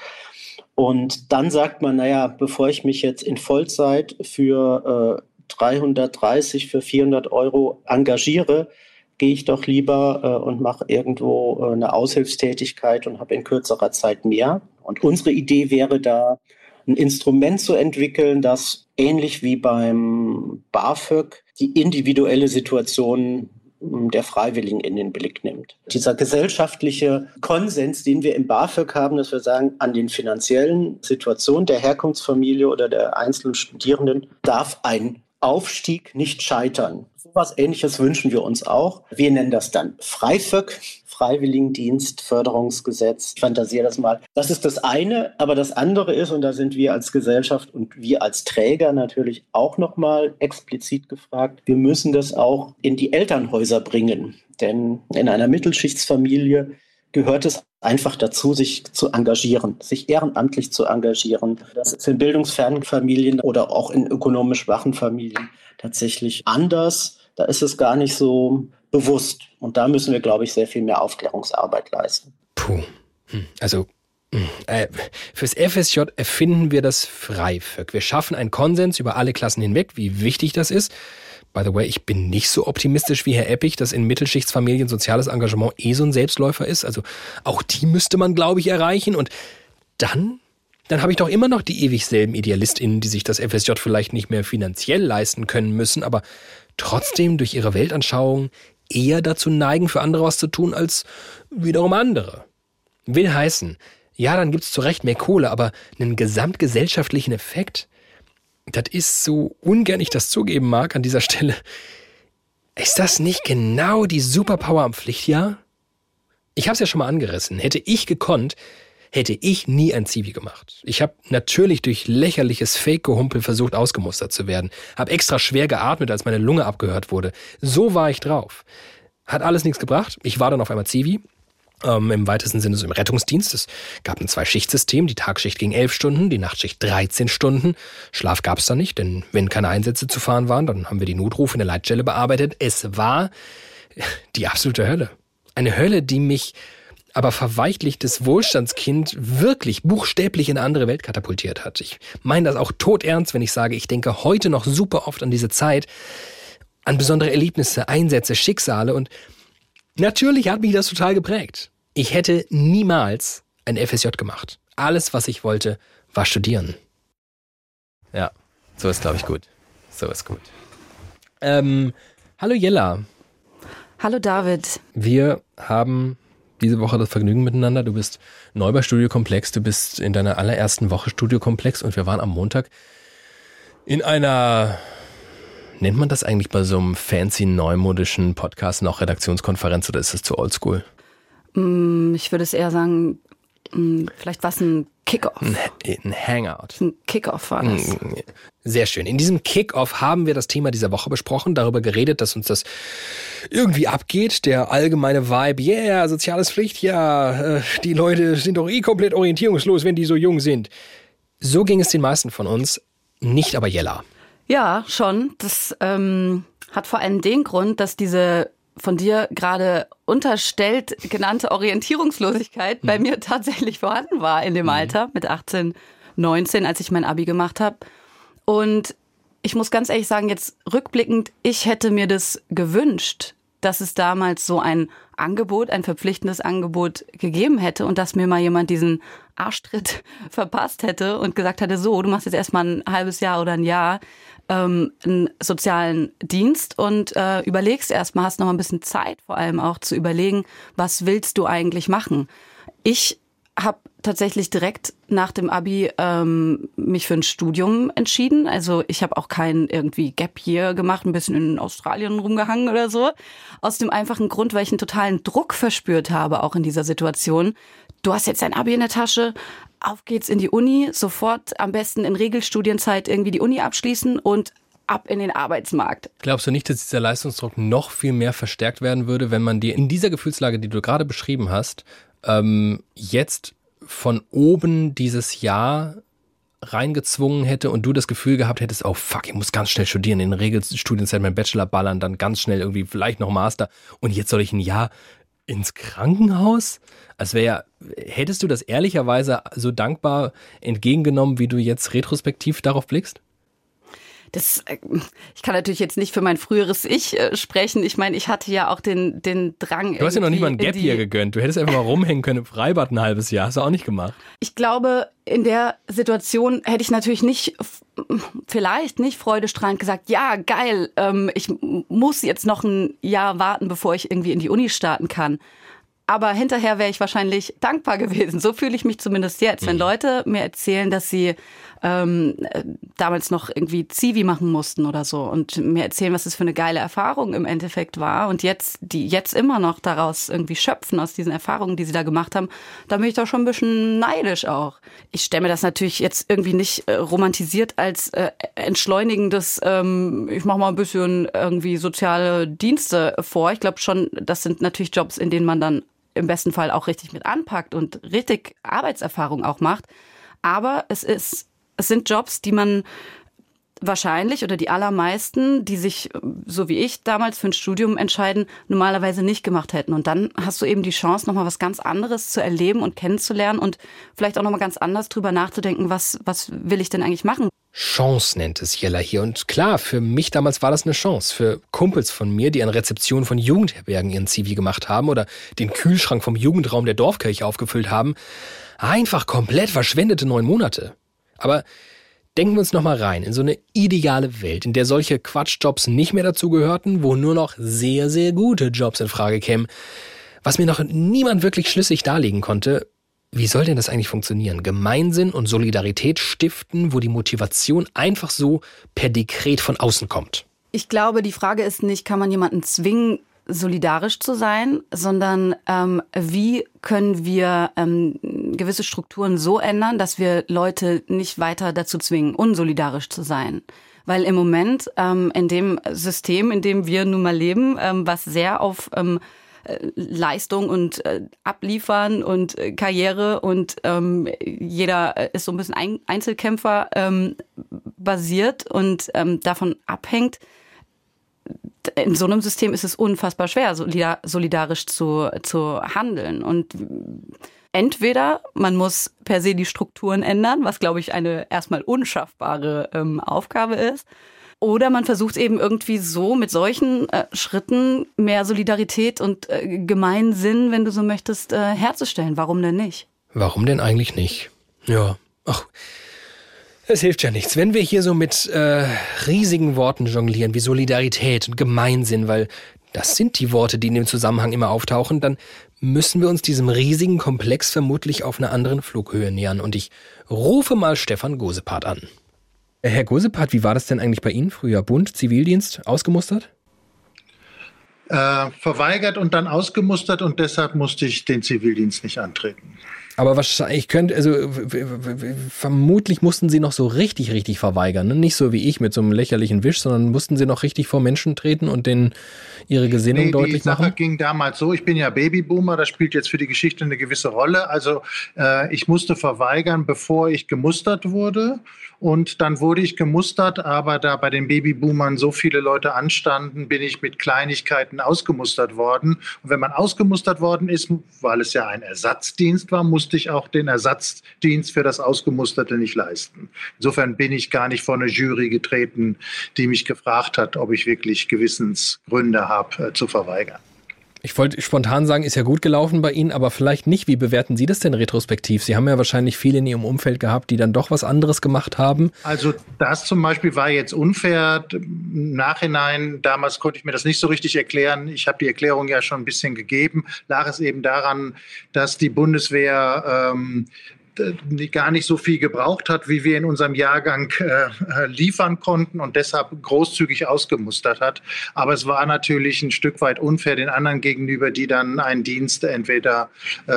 Und dann sagt man, naja, bevor ich mich jetzt in Vollzeit für äh, 330 für 400 Euro engagiere, gehe ich doch lieber äh, und mache irgendwo äh, eine Aushilfstätigkeit und habe in kürzerer Zeit mehr. Und unsere Idee wäre da, ein Instrument zu entwickeln, das ähnlich wie beim BAföG die individuelle Situation hm, der Freiwilligen in den Blick nimmt. Dieser gesellschaftliche Konsens, den wir im BAföG haben, dass wir sagen, an den finanziellen Situationen der Herkunftsfamilie oder der einzelnen Studierenden darf ein Aufstieg nicht scheitern. So was Ähnliches wünschen wir uns auch. Wir nennen das dann Freiföck, Freiwilligendienst, Förderungsgesetz. Ich fantasiere das mal. Das ist das eine, aber das andere ist, und da sind wir als Gesellschaft und wir als Träger natürlich auch nochmal explizit gefragt, wir müssen das auch in die Elternhäuser bringen. Denn in einer Mittelschichtsfamilie gehört es einfach dazu, sich zu engagieren, sich ehrenamtlich zu engagieren. Das ist in bildungsfernen Familien oder auch in ökonomisch schwachen Familien tatsächlich anders. Da ist es gar nicht so bewusst. Und da müssen wir, glaube ich, sehr viel mehr Aufklärungsarbeit leisten. Puh. Hm. Also hm. äh, Fürs FSJ erfinden wir das Freiföck. Wir schaffen einen Konsens über alle Klassen hinweg, wie wichtig das ist. By the way, ich bin nicht so optimistisch wie Herr Eppich, dass in Mittelschichtsfamilien soziales Engagement eh so ein Selbstläufer ist. Also auch die müsste man, glaube ich, erreichen. Und dann, dann habe ich doch immer noch die ewig selben IdealistInnen, die sich das FSJ vielleicht nicht mehr finanziell leisten können müssen, aber trotzdem durch ihre Weltanschauung eher dazu neigen, für andere was zu tun, als wiederum andere. Will heißen, ja, dann gibt's zu Recht mehr Kohle, aber einen gesamtgesellschaftlichen Effekt – das ist so ungern ich das zugeben mag an dieser Stelle. Ist das nicht genau die Superpower am Pflichtjahr? Ich habe es ja schon mal angerissen. Hätte ich gekonnt, hätte ich nie ein Zivi gemacht. Ich habe natürlich durch lächerliches Fake-Gehumpel versucht, ausgemustert zu werden. Habe extra schwer geatmet, als meine Lunge abgehört wurde. So war ich drauf. Hat alles nichts gebracht. Ich war dann auf einmal Zivi ähm, im weitesten Sinne so im Rettungsdienst. Es gab ein Zwei-Schicht-System. Die Tagschicht ging elf Stunden, die Nachtschicht 13 Stunden. Schlaf gab es da nicht, denn wenn keine Einsätze zu fahren waren, dann haben wir die Notrufe in der Leitstelle bearbeitet. Es war die absolute Hölle. Eine Hölle, die mich aber verweichlichtes Wohlstandskind wirklich buchstäblich in eine andere Welt katapultiert hat. Ich meine das auch todernst, wenn ich sage, ich denke heute noch super oft an diese Zeit, an besondere Erlebnisse, Einsätze, Schicksale und Natürlich hat mich das total geprägt. Ich hätte niemals ein FSJ gemacht. Alles, was ich wollte, war studieren. Ja, so ist, glaube ich, gut. So ist gut. Ähm, hallo Jella. Hallo David. Wir haben diese Woche das Vergnügen miteinander. Du bist neu bei Studio Komplex. Du bist in deiner allerersten Woche Studio Komplex und wir waren am Montag in einer Nennt man das eigentlich bei so einem fancy neumodischen Podcast noch Redaktionskonferenz oder ist es zu oldschool? Mm, ich würde es eher sagen, Hm, Vielleicht war es ein Kickoff. Ein, ein Hangout. Ein Kickoff war das. Mm, Sehr schön. In diesem Kick-Off haben wir das Thema dieser Woche besprochen, darüber geredet, dass uns das irgendwie abgeht. Der allgemeine Vibe, yeah, soziales Pflicht, ja, äh, die Leute sind doch eh komplett orientierungslos, wenn die so jung sind. So ging es den meisten von uns, nicht aber Jella. Ja, schon. Das ähm, hat vor allem den Grund, dass diese von dir gerade unterstellt genannte Orientierungslosigkeit bei mir tatsächlich vorhanden war in dem Alter mit 18, 19, als ich mein Abi gemacht habe. Und ich muss ganz ehrlich sagen, jetzt rückblickend, ich hätte mir das gewünscht, dass es damals so ein Angebot, ein verpflichtendes Angebot gegeben hätte und dass mir mal jemand diesen Arschtritt verpasst hätte und gesagt hätte, so, du machst jetzt erstmal ein halbes Jahr oder ein Jahr ähm, einen sozialen Dienst und äh, überlegst erstmal, hast noch ein bisschen Zeit vor allem auch zu überlegen, was willst du eigentlich machen. Ich habe tatsächlich direkt nach dem Abi ähm, mich für ein Studium entschieden. Also ich habe auch kein irgendwie Gap Year gemacht, ein bisschen in Australien rumgehangen oder so. Aus dem einfachen Grund, weil ich einen totalen Druck verspürt habe, auch in dieser Situation. Du hast jetzt dein Abi in der Tasche, auf geht's in die Uni, sofort am besten in Regelstudienzeit irgendwie die Uni abschließen und ab in den Arbeitsmarkt. Glaubst du nicht, dass dieser Leistungsdruck noch viel mehr verstärkt werden würde, wenn man dir in dieser Gefühlslage, die du gerade beschrieben hast, ähm, jetzt von oben dieses Jahr reingezwungen hätte und du das Gefühl gehabt hättest, oh fuck, ich muss ganz schnell studieren, in Regelstudienzeit mein Bachelor ballern, dann ganz schnell irgendwie vielleicht noch Master und jetzt soll ich ein Jahr ins Krankenhaus? Als wäre ja, hättest du das ehrlicherweise so dankbar entgegengenommen, wie du jetzt retrospektiv darauf blickst? Das, äh, ich kann natürlich jetzt nicht für mein früheres Ich äh, sprechen. Ich meine, ich hatte ja auch den, den Drang. Du hast ja noch nicht mal ein Gap hier gegönnt. Du hättest einfach mal rumhängen können im Freibad ein halbes Jahr. Hast du auch nicht gemacht. Ich glaube, in der Situation hätte ich natürlich nicht, vielleicht nicht freudestrahlend gesagt, ja, geil, ähm, ich muss jetzt noch ein Jahr warten, bevor ich irgendwie in die Uni starten kann. Aber hinterher wäre ich wahrscheinlich dankbar gewesen. So fühle ich mich zumindest jetzt. Wenn Leute mir erzählen, dass sie ähm, äh, damals noch irgendwie Zivi machen mussten oder so und mir erzählen, was das für eine geile Erfahrung im Endeffekt war und jetzt, die jetzt immer noch daraus irgendwie schöpfen aus diesen Erfahrungen, die sie da gemacht haben, da bin ich doch schon ein bisschen neidisch auch. Ich stelle mir das natürlich jetzt irgendwie nicht äh, romantisiert als äh, entschleunigendes, ähm, ich mache mal ein bisschen irgendwie soziale Dienste vor. Ich glaube schon, das sind natürlich Jobs, in denen man dann im besten Fall auch richtig mit anpackt und richtig Arbeitserfahrung auch macht. Aber es ist, es sind Jobs, die man wahrscheinlich oder die allermeisten, die sich, so wie ich damals für ein Studium entscheiden, normalerweise nicht gemacht hätten. Und dann hast du eben die Chance, nochmal was ganz anderes zu erleben und kennenzulernen und vielleicht auch nochmal ganz anders drüber nachzudenken, was, was will ich denn eigentlich machen? Chance nennt es Jella hier. Und klar, für mich damals war das eine Chance. Für Kumpels von mir, die an Rezeption von Jugendherbergen ihren Zivi gemacht haben oder den Kühlschrank vom Jugendraum der Dorfkirche aufgefüllt haben. Einfach komplett verschwendete neun Monate. Aber denken wir uns nochmal rein in so eine ideale Welt, in der solche Quatschjobs nicht mehr dazugehörten, wo nur noch sehr, sehr gute Jobs in Frage kämen. Was mir noch niemand wirklich schlüssig darlegen konnte, wie soll denn das eigentlich funktionieren? Gemeinsinn und Solidarität stiften, wo die Motivation einfach so per Dekret von außen kommt. Ich glaube, die Frage ist nicht, kann man jemanden zwingen, solidarisch zu sein, sondern ähm, wie können wir ähm, gewisse Strukturen so ändern, dass wir Leute nicht weiter dazu zwingen, unsolidarisch zu sein. Weil im Moment ähm, in dem System, in dem wir nun mal leben, ähm, was sehr auf ähm, äh, Leistung und äh, Abliefern und äh, Karriere und ähm, jeder äh, ist so ein bisschen ein Einzelkämpfer ähm, basiert und ähm, davon abhängt. In so einem System ist es unfassbar schwer, solidar solidarisch zu, zu handeln. Und entweder man muss per se die Strukturen ändern, was glaube ich eine erstmal unschaffbare ähm, Aufgabe ist. Oder man versucht eben irgendwie so mit solchen äh, Schritten mehr Solidarität und äh, Gemeinsinn, wenn du so möchtest, äh, herzustellen. Warum denn nicht? Warum denn eigentlich nicht? Ja, ach, es hilft ja nichts, wenn wir hier so mit äh, riesigen Worten jonglieren, wie Solidarität und Gemeinsinn, weil das sind die Worte, die in dem Zusammenhang immer auftauchen, dann müssen wir uns diesem riesigen Komplex vermutlich auf einer anderen Flughöhe nähern. Und ich rufe mal Stefan Gosepart an. Herr Gosepart, wie war das denn eigentlich bei Ihnen früher? Bund, Zivildienst, ausgemustert? äh, verweigert und dann ausgemustert und deshalb musste ich den Zivildienst nicht antreten. Aber wahrscheinlich könnte, also vermutlich mussten sie noch so richtig, richtig verweigern. Ne? Nicht so wie ich mit so einem lächerlichen Wisch, sondern mussten sie noch richtig vor Menschen treten und denen ihre Gesinnung nee, deutlich die Sache machen? ging damals so, ich bin ja Babyboomer, das spielt jetzt für die Geschichte eine gewisse Rolle. Also äh, ich musste verweigern, bevor ich gemustert wurde. Und dann wurde ich gemustert, aber da bei den Babyboomern so viele Leute anstanden, bin ich mit Kleinigkeiten ausgemustert worden. Und wenn man ausgemustert worden ist, weil es ja ein Ersatzdienst war, musste ich auch den Ersatzdienst für das Ausgemusterte nicht leisten. Insofern bin ich gar nicht vor eine Jury getreten, die mich gefragt hat, ob ich wirklich Gewissensgründe habe, äh, zu verweigern. Ich wollte spontan sagen, ist ja gut gelaufen bei Ihnen, aber vielleicht nicht. Wie bewerten Sie das denn retrospektiv? Sie haben ja wahrscheinlich viele in Ihrem Umfeld gehabt, die dann doch was anderes gemacht haben. Also das zum Beispiel war jetzt unfair. Im Nachhinein, damals konnte ich mir das nicht so richtig erklären. Ich habe die Erklärung ja schon ein bisschen gegeben. Lag es eben daran, dass die Bundeswehr ähm, gar nicht so viel gebraucht hat, wie wir in unserem Jahrgang äh, liefern konnten und deshalb großzügig ausgemustert hat. Aber es war natürlich ein Stück weit unfair den anderen gegenüber, die dann einen Dienst, entweder äh,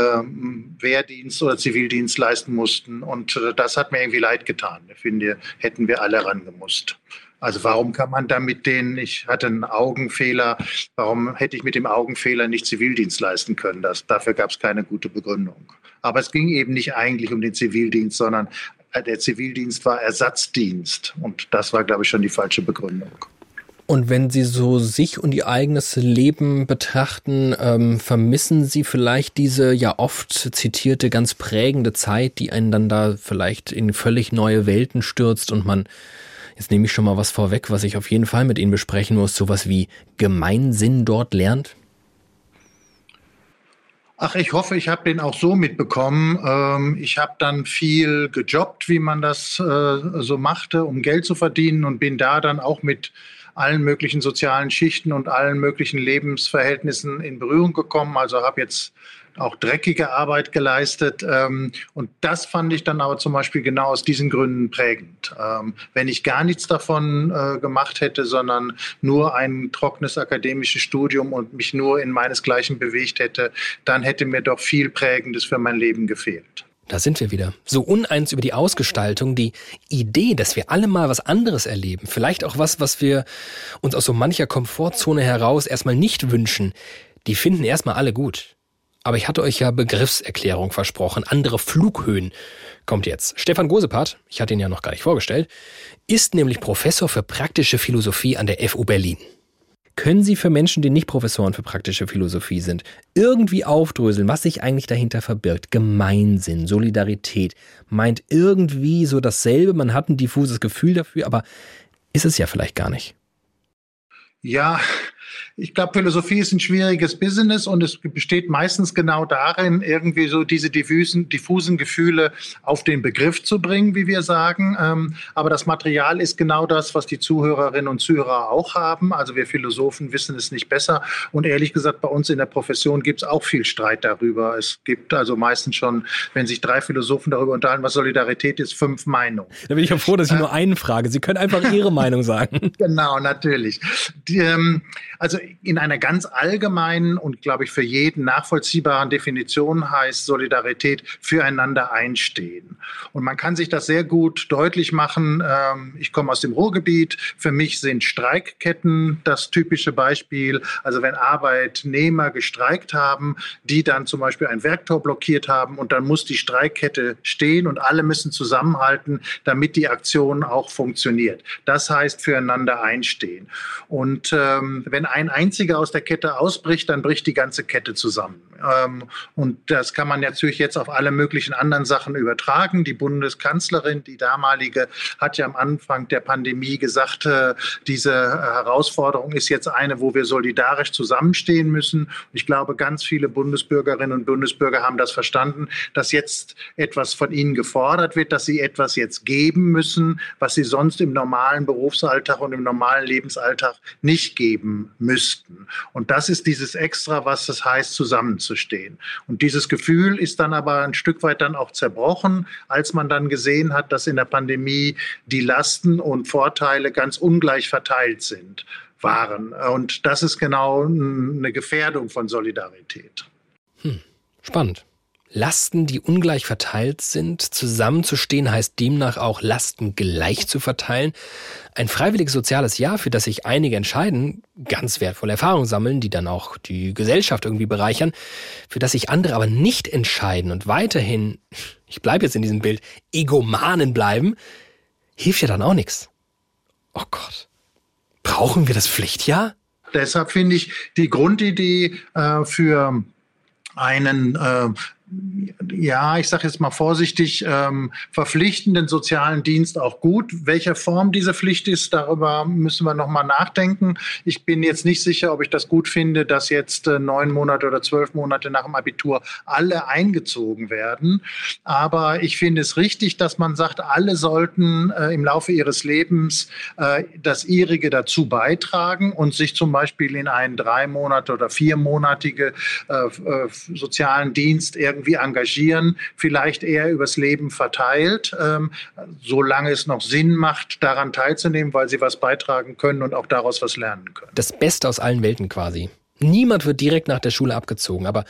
Wehrdienst oder Zivildienst leisten mussten. Und äh, das hat mir irgendwie leid getan. Ich finde, hätten wir alle rangemusst. Also warum kann man da mit denen, ich hatte einen Augenfehler, warum hätte ich mit dem Augenfehler nicht Zivildienst leisten können? Das, dafür gab es keine gute Begründung. Aber es ging eben nicht eigentlich um den Zivildienst, sondern äh, der Zivildienst war Ersatzdienst. Und das war, glaube ich, schon die falsche Begründung. Und wenn Sie so sich und Ihr eigenes Leben betrachten, ähm, vermissen Sie vielleicht diese ja oft zitierte, ganz prägende Zeit, die einen dann da vielleicht in völlig neue Welten stürzt und man Jetzt nehme ich schon mal was vorweg, was ich auf jeden Fall mit Ihnen besprechen muss, sowas wie Gemeinsinn dort lernt? Ach, ich hoffe, ich habe den auch so mitbekommen. Ähm, ich habe dann viel gejobbt, wie man das äh, so machte, um Geld zu verdienen und bin da dann auch mit allen möglichen sozialen Schichten und allen möglichen Lebensverhältnissen in Berührung gekommen. Also habe jetzt auch dreckige Arbeit geleistet. Ähm, und das fand ich dann aber zum Beispiel genau aus diesen Gründen prägend. Ähm, wenn ich gar nichts davon äh, gemacht hätte, sondern nur ein trockenes akademisches Studium und mich nur in meinesgleichen bewegt hätte, dann hätte mir doch viel Prägendes für mein Leben gefehlt. Da sind wir wieder. So uneins über die Ausgestaltung, die Idee, dass wir alle mal was anderes erleben, vielleicht auch was, was wir uns aus so mancher Komfortzone heraus erstmal nicht wünschen, die finden erstmal alle gut. Aber ich hatte euch ja Begriffserklärung versprochen. Andere Flughöhen kommt jetzt. Stefan Gosepart, ich hatte ihn ja noch gar nicht vorgestellt, ist nämlich Professor für praktische Philosophie an der FU Berlin. Können Sie für Menschen, die nicht Professoren für praktische Philosophie sind, irgendwie aufdröseln, was sich eigentlich dahinter verbirgt? Gemeinsinn, Solidarität, meint irgendwie so dasselbe, man hat ein diffuses Gefühl dafür, aber ist es ja vielleicht gar nicht. Ja, ich glaube, Philosophie ist ein schwieriges Business und es besteht meistens genau darin, irgendwie so diese diffusen, diffusen Gefühle auf den Begriff zu bringen, wie wir sagen. Ähm, aber das Material ist genau das, was die Zuhörerinnen und Zuhörer auch haben. Also wir Philosophen wissen es nicht besser. Und ehrlich gesagt, bei uns in der Profession gibt es auch viel Streit darüber. Es gibt also meistens schon, wenn sich drei Philosophen darüber unterhalten, was Solidarität ist, fünf Meinungen. Da bin ich ja froh, dass ich äh, nur einen frage. Sie können einfach Ihre Meinung sagen. Genau, natürlich. Die, ähm, also in einer ganz allgemeinen und, glaube ich, für jeden nachvollziehbaren Definition heißt Solidarität füreinander einstehen. Und man kann sich das sehr gut deutlich machen. Ähm, ich komme aus dem Ruhrgebiet. Für mich sind Streikketten das typische Beispiel. Also wenn Arbeitnehmer gestreikt haben, die dann zum Beispiel ein Werktor blockiert haben und dann muss die Streikkette stehen und alle müssen zusammenhalten, damit die Aktion auch funktioniert. Das heißt füreinander einstehen. Und ähm, wenn ein einziger aus der Kette ausbricht, dann bricht die ganze Kette zusammen. Ähm, und das kann man natürlich jetzt auf alle möglichen anderen Sachen übertragen. Die Bundeskanzlerin, die damalige, hat ja am Anfang der Pandemie gesagt, äh, diese Herausforderung ist jetzt eine, wo wir solidarisch zusammenstehen müssen. Ich glaube, ganz viele Bundesbürgerinnen und Bundesbürger haben das verstanden, dass jetzt etwas von ihnen gefordert wird, dass sie etwas jetzt geben müssen, was sie sonst im normalen Berufsalltag und im normalen Lebensalltag nicht geben müssten. Und das ist dieses Extra, was es heißt, zusammenzustehen. Und dieses Gefühl ist dann aber ein Stück weit dann auch zerbrochen, als man dann gesehen hat, dass in der Pandemie die Lasten und Vorteile ganz ungleich verteilt sind waren. Und das ist genau eine Gefährdung von Solidarität. Hm. Spannend. Lasten, die ungleich verteilt sind. Zusammenzustehen heißt demnach auch Lasten gleich zu verteilen. Ein freiwilliges soziales Jahr, für das sich einige entscheiden, ganz wertvolle Erfahrungen sammeln, die dann auch die Gesellschaft irgendwie bereichern, für das sich andere aber nicht entscheiden und weiterhin, ich bleibe jetzt in diesem Bild, Egomanen bleiben, hilft ja dann auch nichts. Oh Gott. Brauchen wir das Pflichtjahr? Deshalb finde ich die Grundidee äh, für einen äh, ja, ich sage jetzt mal vorsichtig, ähm, verpflichtenden sozialen Dienst auch gut. Welche Form diese Pflicht ist, darüber müssen wir nochmal nachdenken. Ich bin jetzt nicht sicher, ob ich das gut finde, dass jetzt äh, neun Monate oder zwölf Monate nach dem Abitur alle eingezogen werden. Aber ich finde es richtig, dass man sagt, alle sollten äh, im Laufe ihres Lebens äh, das ihrige dazu beitragen und sich zum Beispiel in einen drei Monate oder viermonatige äh, äh, sozialen Dienst irgendwie irgendwie engagieren, vielleicht eher übers Leben verteilt, ähm, solange es noch Sinn macht, daran teilzunehmen, weil sie was beitragen können und auch daraus was lernen können. Das Beste aus allen Welten quasi. Niemand wird direkt nach der Schule abgezogen, aber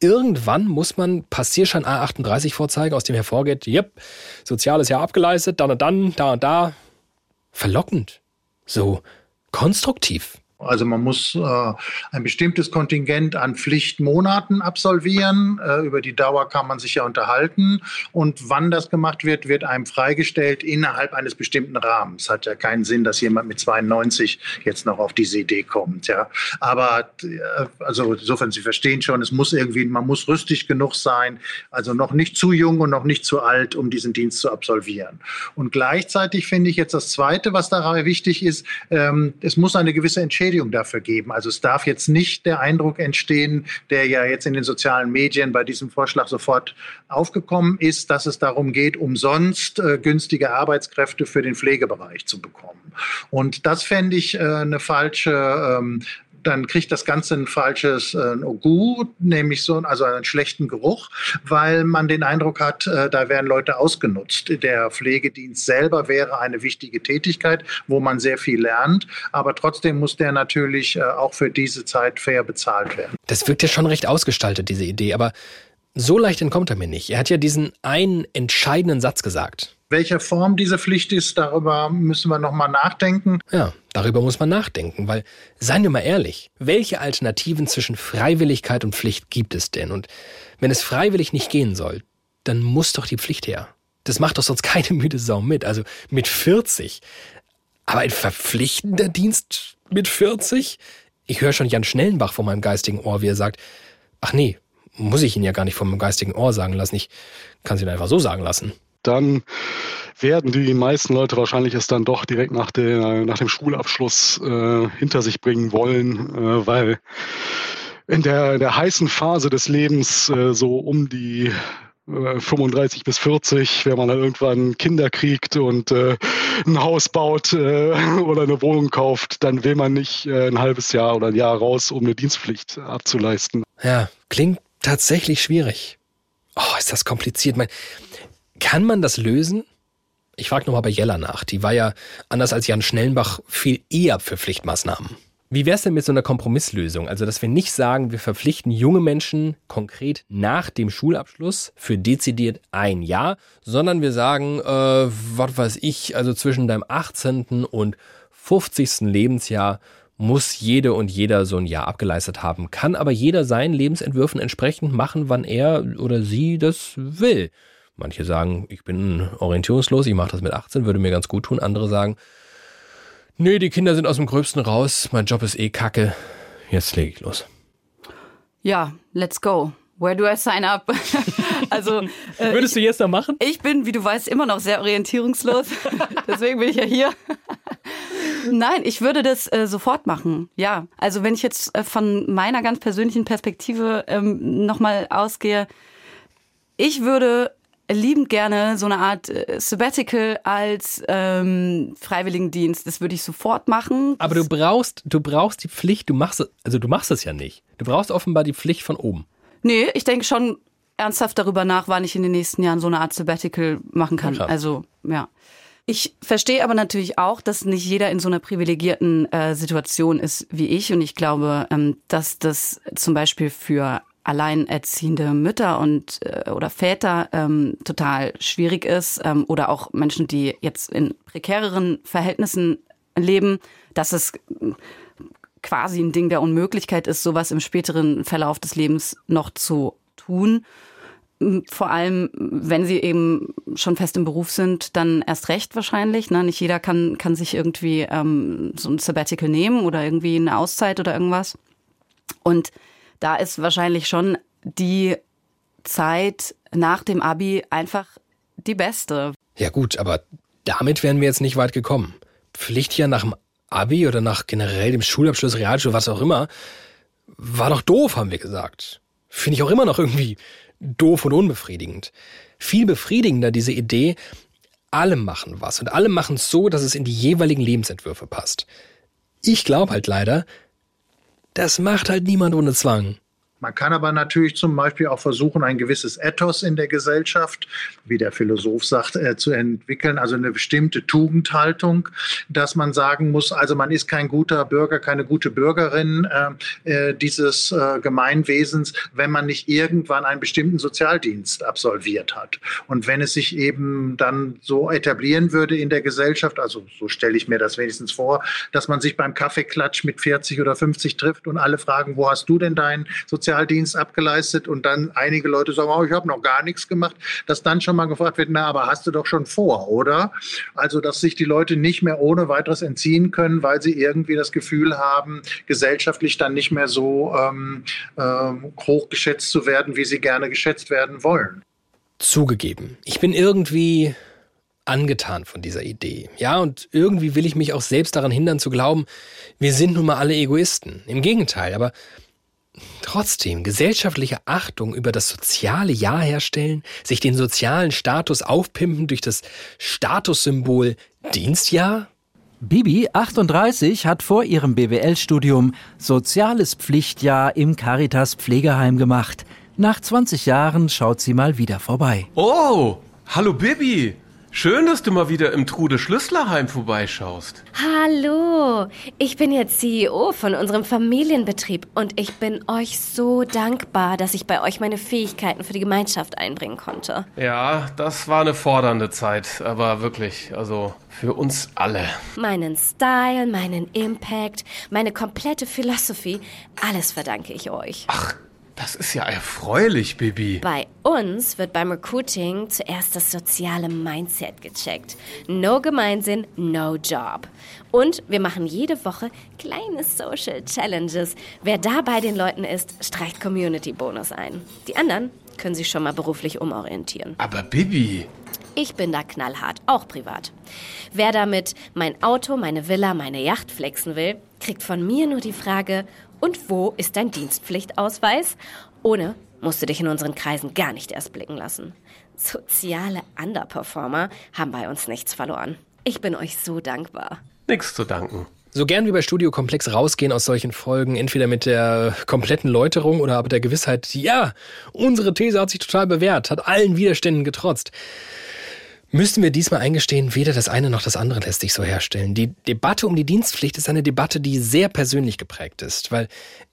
irgendwann muss man Passierschein A38 vorzeigen, aus dem hervorgeht, yep, soziales Jahr abgeleistet, dann und dann, da und da. Verlockend. So konstruktiv. Also man muss äh, ein bestimmtes Kontingent an Pflichtmonaten absolvieren. Äh, über die Dauer kann man sich ja unterhalten. Und wann das gemacht wird, wird einem freigestellt innerhalb eines bestimmten Rahmens. Hat ja keinen Sinn, dass jemand mit 92 jetzt noch auf diese Idee kommt. Ja, aber äh, also insofern Sie verstehen schon, es muss irgendwie, man muss rüstig genug sein, also noch nicht zu jung und noch nicht zu alt, um diesen Dienst zu absolvieren. Und gleichzeitig finde ich jetzt das Zweite, was daran wichtig ist, ähm, es muss eine gewisse Entschädigung Entschädigung dafür geben. Also es darf jetzt nicht der Eindruck entstehen, der ja jetzt in den sozialen Medien bei diesem Vorschlag sofort aufgekommen ist, dass es darum geht, umsonst äh, günstige Arbeitskräfte für den Pflegebereich zu bekommen. Und das fände ich äh, eine falsche ähm, dann kriegt das Ganze ein falsches äh, Ogu, nämlich so also einen schlechten Geruch, weil man den Eindruck hat, äh, da werden Leute ausgenutzt. Der Pflegedienst selber wäre eine wichtige Tätigkeit, wo man sehr viel lernt, aber trotzdem muss der natürlich äh, auch für diese Zeit fair bezahlt werden. Das wirkt ja schon recht ausgestaltet, diese Idee, aber so leicht entkommt er mir nicht. Er hat ja diesen einen entscheidenden Satz gesagt. Welche Form diese Pflicht ist, darüber müssen wir nochmal nachdenken. Ja, darüber muss man nachdenken, weil, seien wir mal ehrlich, welche Alternativen zwischen Freiwilligkeit und Pflicht gibt es denn? Und wenn es freiwillig nicht gehen soll, dann muss doch die Pflicht her. Das macht doch sonst keine müde Sau mit, also mit 40. Aber ein verpflichtender Dienst mit 40? Ich höre schon Jan Schnellenbach vor meinem geistigen Ohr, wie er sagt, ach nee, muss ich ihn ja gar nicht vom geistigen Ohr sagen lassen, ich kann es ihn einfach so sagen lassen dann werden die meisten Leute wahrscheinlich es dann doch direkt nach, der, nach dem Schulabschluss äh, hinter sich bringen wollen, äh, weil in der, der heißen Phase des Lebens äh, so um die 35 äh, bis 40, wenn man dann irgendwann Kinder kriegt und äh, ein Haus baut äh, oder eine Wohnung kauft, dann will man nicht äh, ein halbes Jahr oder ein Jahr raus, um eine Dienstpflicht abzuleisten. Ja, klingt tatsächlich schwierig. Oh, ist das kompliziert. Mein, kann man das lösen? Ich frage nochmal bei Jella nach. Die war ja, anders als Jan Schnellenbach, viel eher für Pflichtmaßnahmen. Wie wäre es denn mit so einer Kompromisslösung? Also, dass wir nicht sagen, wir verpflichten junge Menschen konkret nach dem Schulabschluss für dezidiert ein Jahr, sondern wir sagen, äh, was weiß ich, also zwischen deinem 18. und 50. Lebensjahr muss jede und jeder so ein Jahr abgeleistet haben, kann aber jeder seinen Lebensentwürfen entsprechend machen, wann er oder sie das will. Manche sagen, ich bin orientierungslos, ich mache das mit 18, würde mir ganz gut tun. Andere sagen, nee, die Kinder sind aus dem Gröbsten raus, mein Job ist eh kacke, jetzt lege ich los. Ja, let's go. Where do I sign up? also äh, würdest du jetzt noch machen? Ich bin, wie du weißt, immer noch sehr orientierungslos. Deswegen bin ich ja hier. Nein, ich würde das äh, sofort machen. Ja, also wenn ich jetzt äh, von meiner ganz persönlichen Perspektive ähm, nochmal ausgehe, ich würde liebend gerne so eine Art äh, Sabbatical als ähm, Freiwilligendienst. Das würde ich sofort machen. Aber du brauchst, du brauchst die Pflicht, du machst also du machst es ja nicht. Du brauchst offenbar die Pflicht von oben. Nee, ich denke schon ernsthaft darüber nach, wann ich in den nächsten Jahren so eine Art Sabbatical machen kann. Ja, also, ja. Ich verstehe aber natürlich auch, dass nicht jeder in so einer privilegierten äh, Situation ist wie ich. Und ich glaube, ähm, dass das zum Beispiel für alleinerziehende Mütter und äh, oder Väter ähm, total schwierig ist ähm, oder auch Menschen, die jetzt in prekäreren Verhältnissen leben, dass es quasi ein Ding der Unmöglichkeit ist, sowas im späteren Verlauf des Lebens noch zu tun. Vor allem, wenn sie eben schon fest im Beruf sind, dann erst recht wahrscheinlich. Ne? Nicht jeder kann, kann sich irgendwie ähm, so ein Sabbatical nehmen oder irgendwie eine Auszeit oder irgendwas. Und da ist wahrscheinlich schon die Zeit nach dem Abi einfach die beste. Ja gut, aber damit wären wir jetzt nicht weit gekommen. Pflichtjahr nach dem Abi oder nach generell dem Schulabschluss, Realschule, was auch immer, war doch doof, haben wir gesagt. Finde ich auch immer noch irgendwie doof und unbefriedigend. Viel befriedigender diese Idee, alle machen was und alle machen es so, dass es in die jeweiligen Lebensentwürfe passt. Ich glaube halt leider, das macht halt niemand ohne Zwang. Man kann aber natürlich zum Beispiel auch versuchen, ein gewisses Ethos in der Gesellschaft, wie der Philosoph sagt, äh, zu entwickeln, also eine bestimmte Tugendhaltung, dass man sagen muss, also man ist kein guter Bürger, keine gute Bürgerin äh, äh dieses äh, Gemeinwesens, wenn man nicht irgendwann einen bestimmten Sozialdienst absolviert hat. Und wenn es sich eben dann so etablieren würde in der Gesellschaft, also so stelle ich mir das wenigstens vor, dass man sich beim Kaffeeklatsch mit 40 oder 50 trifft und alle fragen, wo hast du denn deinen Sozialdienst? Sozialdienst abgeleistet und dann einige Leute sagen, oh, ich habe noch gar nichts gemacht, dass dann schon mal gefragt wird, na, aber hast du doch schon vor, oder? Also, dass sich die Leute nicht mehr ohne weiteres entziehen können, weil sie irgendwie das Gefühl haben, gesellschaftlich dann nicht mehr so ähm, ähm, hoch zu werden, wie sie gerne geschätzt werden wollen. Zugegeben, ich bin irgendwie angetan von dieser Idee. Ja, und irgendwie will ich mich auch selbst daran hindern zu glauben, wir sind nun mal alle Egoisten. Im Gegenteil, aber Trotzdem, gesellschaftliche Achtung über das soziale Ja herstellen, sich den sozialen Status aufpimpen durch das Statussymbol Dienstjahr? Bibi, 38, hat vor ihrem BWL-Studium soziales Pflichtjahr im Caritas Pflegeheim gemacht. Nach 20 Jahren schaut sie mal wieder vorbei. Oh, hallo Bibi. Schön, dass du mal wieder im Trude Schlüsslerheim vorbeischaust. Hallo, ich bin jetzt CEO von unserem Familienbetrieb und ich bin euch so dankbar, dass ich bei euch meine Fähigkeiten für die Gemeinschaft einbringen konnte. Ja, das war eine fordernde Zeit, aber wirklich, also für uns alle. Meinen Style, meinen Impact, meine komplette Philosophie, alles verdanke ich euch. Ach, das ist ja erfreulich, Bibi. Bei uns wird beim Recruiting zuerst das soziale Mindset gecheckt. No Gemeinsinn, no Job. Und wir machen jede Woche kleine Social Challenges. Wer da bei den Leuten ist, streicht Community Bonus ein. Die anderen können sich schon mal beruflich umorientieren. Aber Bibi. Ich bin da knallhart, auch privat. Wer damit mein Auto, meine Villa, meine Yacht flexen will, kriegt von mir nur die Frage, und wo ist dein Dienstpflichtausweis? Ohne musst du dich in unseren Kreisen gar nicht erst blicken lassen. Soziale Underperformer haben bei uns nichts verloren. Ich bin euch so dankbar. Nichts zu danken. So gern wie bei Studio Komplex rausgehen aus solchen Folgen, entweder mit der kompletten Läuterung oder aber der Gewissheit, ja, unsere These hat sich total bewährt, hat allen Widerständen getrotzt müssten wir diesmal eingestehen, weder das eine noch das andere lässt sich so herstellen. Die Debatte um die Dienstpflicht ist eine Debatte, die sehr persönlich geprägt ist, weil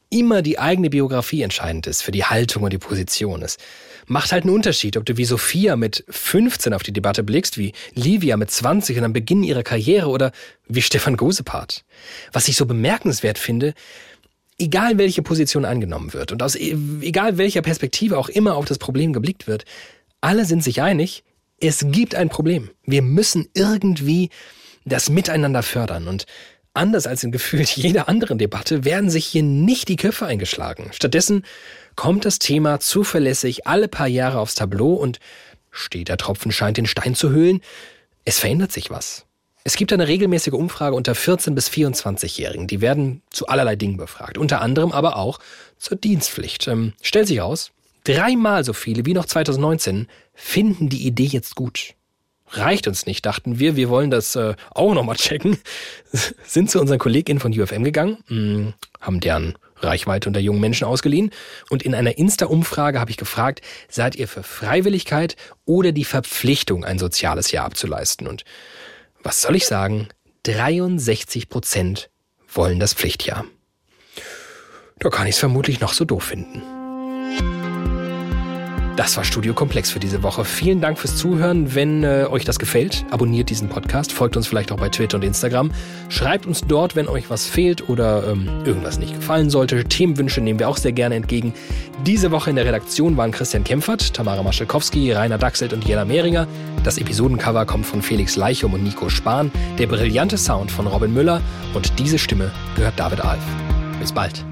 immer die eigene Biografie entscheidend ist für die Haltung und die Position. Es macht halt einen Unterschied, ob du wie Sophia mit 15 auf die Debatte blickst, wie Livia mit 20 und am Beginn ihrer Karriere oder wie Stefan Gosepart. Was ich so bemerkenswert finde, egal welche Position angenommen wird und aus e-, egal welcher Perspektive auch immer auf das Problem geblickt wird, alle sind sich einig, es gibt ein Problem. Wir müssen irgendwie das Miteinander fördern. Und anders als in gefühlt jeder anderen Debatte werden sich hier nicht die Köpfe eingeschlagen. Stattdessen kommt das Thema zuverlässig alle paar Jahre aufs Tableau und steht der Tropfen scheint den Stein zu hüllen. Es verändert sich was. Es gibt eine regelmäßige Umfrage unter 14 bis 24-Jährigen. Die werden zu allerlei Dingen befragt. Unter anderem aber auch zur Dienstpflicht. Ähm, stellt sich aus, Dreimal so viele wie noch 2019 finden die Idee jetzt gut. Reicht uns nicht, dachten wir, wir wollen das äh, auch nochmal checken. Sind zu unseren KollegInnen von UFM gegangen, hm, haben deren Reichweite unter jungen Menschen ausgeliehen und in einer Insta-Umfrage habe ich gefragt, seid ihr für Freiwilligkeit oder die Verpflichtung, ein soziales Jahr abzuleisten? Und Was soll ich sagen? 63 Prozent wollen das Pflichtjahr. Da kann ich es vermutlich noch so doof finden. Das war Studio Komplex für diese Woche. Vielen Dank fürs Zuhören. Wenn äh, euch das gefällt, abonniert diesen Podcast, folgt uns vielleicht auch bei Twitter und Instagram. Schreibt uns dort, wenn euch was fehlt oder ähm, irgendwas nicht gefallen sollte. Themenwünsche nehmen wir auch sehr gerne entgegen. Diese Woche in der Redaktion waren Christian Kempfert, Tamara Maschalkowski, Rainer Dachselt und Jella Mehringer. Das Episodencover kommt von Felix Leichum und Nico Spahn. Der brillante Sound von Robin Müller und diese Stimme gehört David Alf. Bis bald.